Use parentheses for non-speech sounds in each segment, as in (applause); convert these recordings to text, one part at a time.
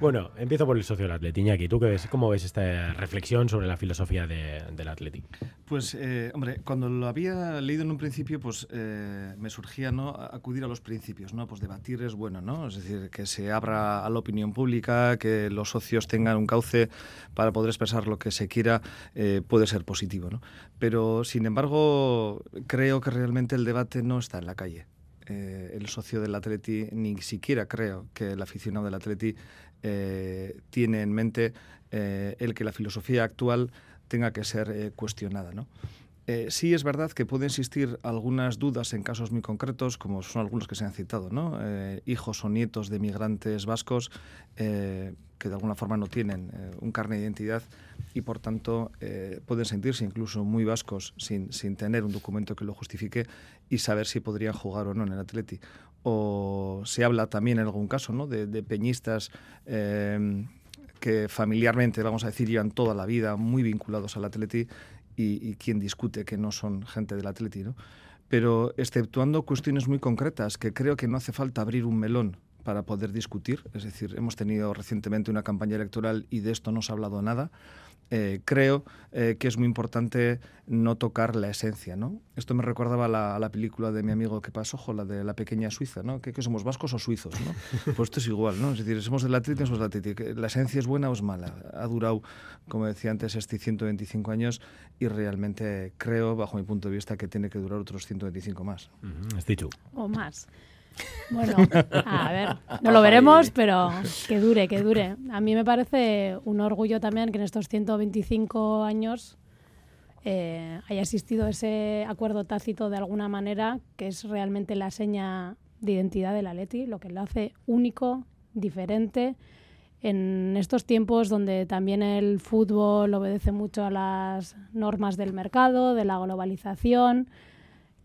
bueno, empiezo por el socio del Atleti. Iñaki, ¿tú ves, cómo ves esta reflexión sobre la filosofía del Atleti? Pues, eh, hombre, cuando lo había leído en un principio, pues eh, me surgía ¿no? acudir a los principios, ¿no? Pues debatir es bueno, ¿no? Es decir, que se abra a la opinión pública, que los socios tengan un cauce para poder expresar lo que se quiera, eh, puede ser positivo, ¿no? Pero, sin embargo, creo que realmente el debate no está en la calle. El socio del Atleti, ni siquiera creo que el aficionado del Atleti tiene en mente el que la filosofía actual tenga que ser eh, cuestionada. ¿no? Eh, sí es verdad que puede existir algunas dudas en casos muy concretos, como son algunos que se han citado, ¿no? Eh, hijos o nietos de migrantes vascos que de alguna forma no tienen un carne de identidad y por tanto pueden sentirse incluso muy vascos sin, sin, tener un documento que lo justifique y saber si podrían jugar o no en el Atleti. O se habla también en algún caso ¿no? de, de peñistas que familiarmente, vamos a decir, llevan toda la vida muy vinculados al Atleti y, y quien discute que no son gente del Atleti. Pero exceptuando cuestiones muy concretas, que creo que no hace falta abrir un melón para poder discutir, es decir, hemos tenido recientemente una campaña electoral y de esto no se ha hablado nada, eh, creo eh, que es muy importante no tocar la esencia. ¿no? Esto me recordaba la, la película de mi amigo que pasó, la de la pequeña Suiza, ¿no? ¿Qué, somos vascos o suizos? ¿no? (laughs) Pues esto es igual, ¿no? es decir, somos del Atlético, somos del Atlético. ¿La esencia es buena o es mala? Ha durado, como decía antes, este 125 años y realmente creo, bajo mi punto de vista, que tiene que durar otros 125 más. ¿Has dicho? O más. Bueno, (laughs) a ver, no lo veremos, pero que dure, que dure. A mí me parece un orgullo también que en estos 125 años eh, haya existido ese acuerdo tácito de alguna manera, que es realmente la seña de identidad de la Leti, lo que lo hace único, diferente. En estos tiempos donde también el fútbol obedece mucho a las normas del mercado, de la globalización,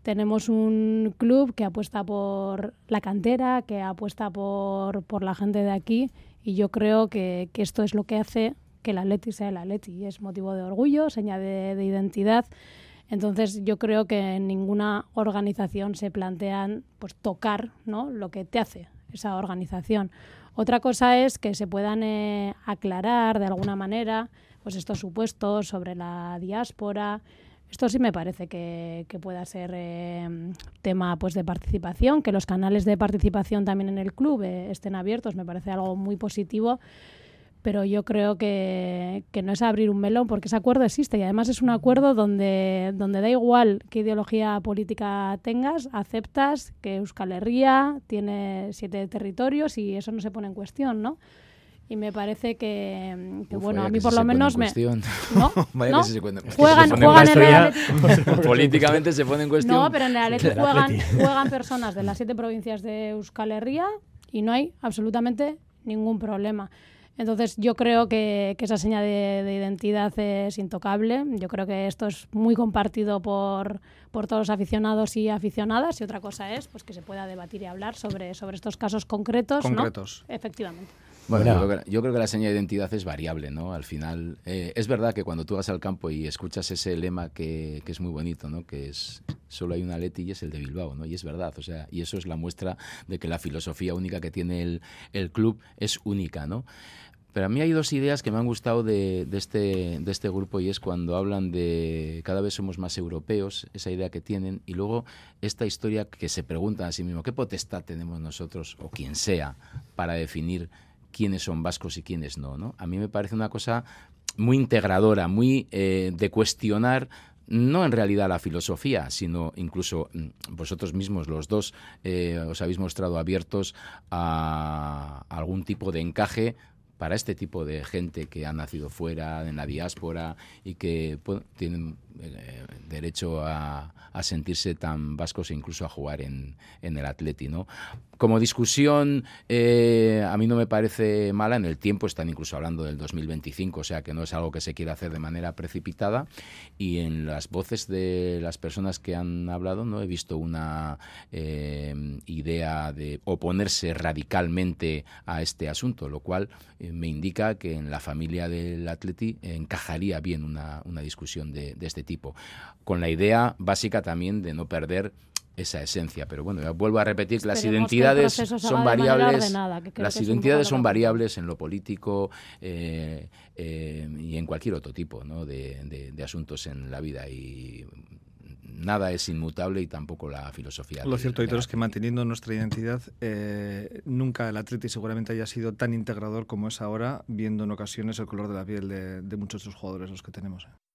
tenemos un club que apuesta por la cantera, que apuesta por, por la gente de aquí y yo creo que, que, esto es lo que hace que el Atleti sea el Atleti. Es motivo de orgullo, señal de, de, identidad. Entonces yo creo que en ninguna organización se plantean pues, tocar ¿no? lo que te hace esa organización. Otra cosa es que se puedan eh, aclarar de alguna manera pues estos supuestos sobre la diáspora, esto sí me parece que, pueda ser eh, tema pues, de participación, que los canales de participación también en el club eh, estén abiertos, me parece algo muy positivo, pero yo creo que, no es abrir un melón porque ese acuerdo existe y además es un acuerdo donde, donde da igual qué ideología política tengas, aceptas que Euskal Herria tiene siete territorios y eso no se pone en cuestión, ¿no? Y me parece que, bueno, a mí por lo menos me... ¿No? (laughs) vaya ¿No? Que se cuenta. Juegan, en. (laughs) Políticamente se pone en cuestión. No, pero en Atleti juegan, juegan (laughs) personas de las siete provincias de Euskal Herria y no hay absolutamente ningún problema. Entonces yo creo que, que esa seña de, de, identidad es intocable. Yo creo que esto es muy compartido por, por todos los aficionados y aficionadas y otra cosa es pues que se pueda debatir y hablar sobre, sobre estos casos concretos. Concretos. ¿no? Efectivamente. Bueno, yo, creo que, la señal de identidad es variable, ¿no? Al final, eh, es verdad que cuando tú vas al campo y escuchas ese lema que, es muy bonito, ¿no? Que es solo hay una Leti y es el de Bilbao, ¿no? Y es verdad, o sea, y eso es la muestra de que la filosofía única que tiene el, club es única, ¿no? Pero a mí hay dos ideas que me han gustado de, este, de este grupo y es cuando hablan de cada vez somos más europeos, esa idea que tienen, y luego esta historia que se preguntan a sí mismo, ¿qué potestad tenemos nosotros, o quien sea, para definir quiénes son vascos y quiénes no, no? A mí me parece una cosa muy integradora, muy eh, de cuestionar no en realidad la filosofía, sino incluso mm, vosotros mismos, los dos, eh, os habéis mostrado abiertos a algún tipo de encaje para este tipo de gente que ha nacido fuera, en la diáspora y que tienen eh, derecho a, a, sentirse tan vascos e incluso a jugar en, el Atleti. Como discusión, eh, a mí no me parece mala. En el tiempo están incluso hablando del 2025, o sea que no es algo que se quiera hacer de manera precipitada. Y en las voces de las personas que han hablado, no he visto una eh, idea de oponerse radicalmente a este asunto, lo cual me indica que en la familia del Atleti encajaría bien una, una discusión de, de este tipo, con la idea básica también de no perder esa esencia. Pero bueno, ya vuelvo a repetir que las que identidades son variables. ordenada, las identidades son variables en lo político eh, eh, y en cualquier otro tipo ¿no? de, de- de asuntos en la vida. Y nada es inmutable y tampoco la filosofía. Lo cierto, Aitor, es que manteniendo nuestra identidad, eh, nunca el Atleti seguramente haya sido tan integrador como es ahora, viendo en ocasiones el color de la piel de, de muchos de los jugadores los que tenemos. eh.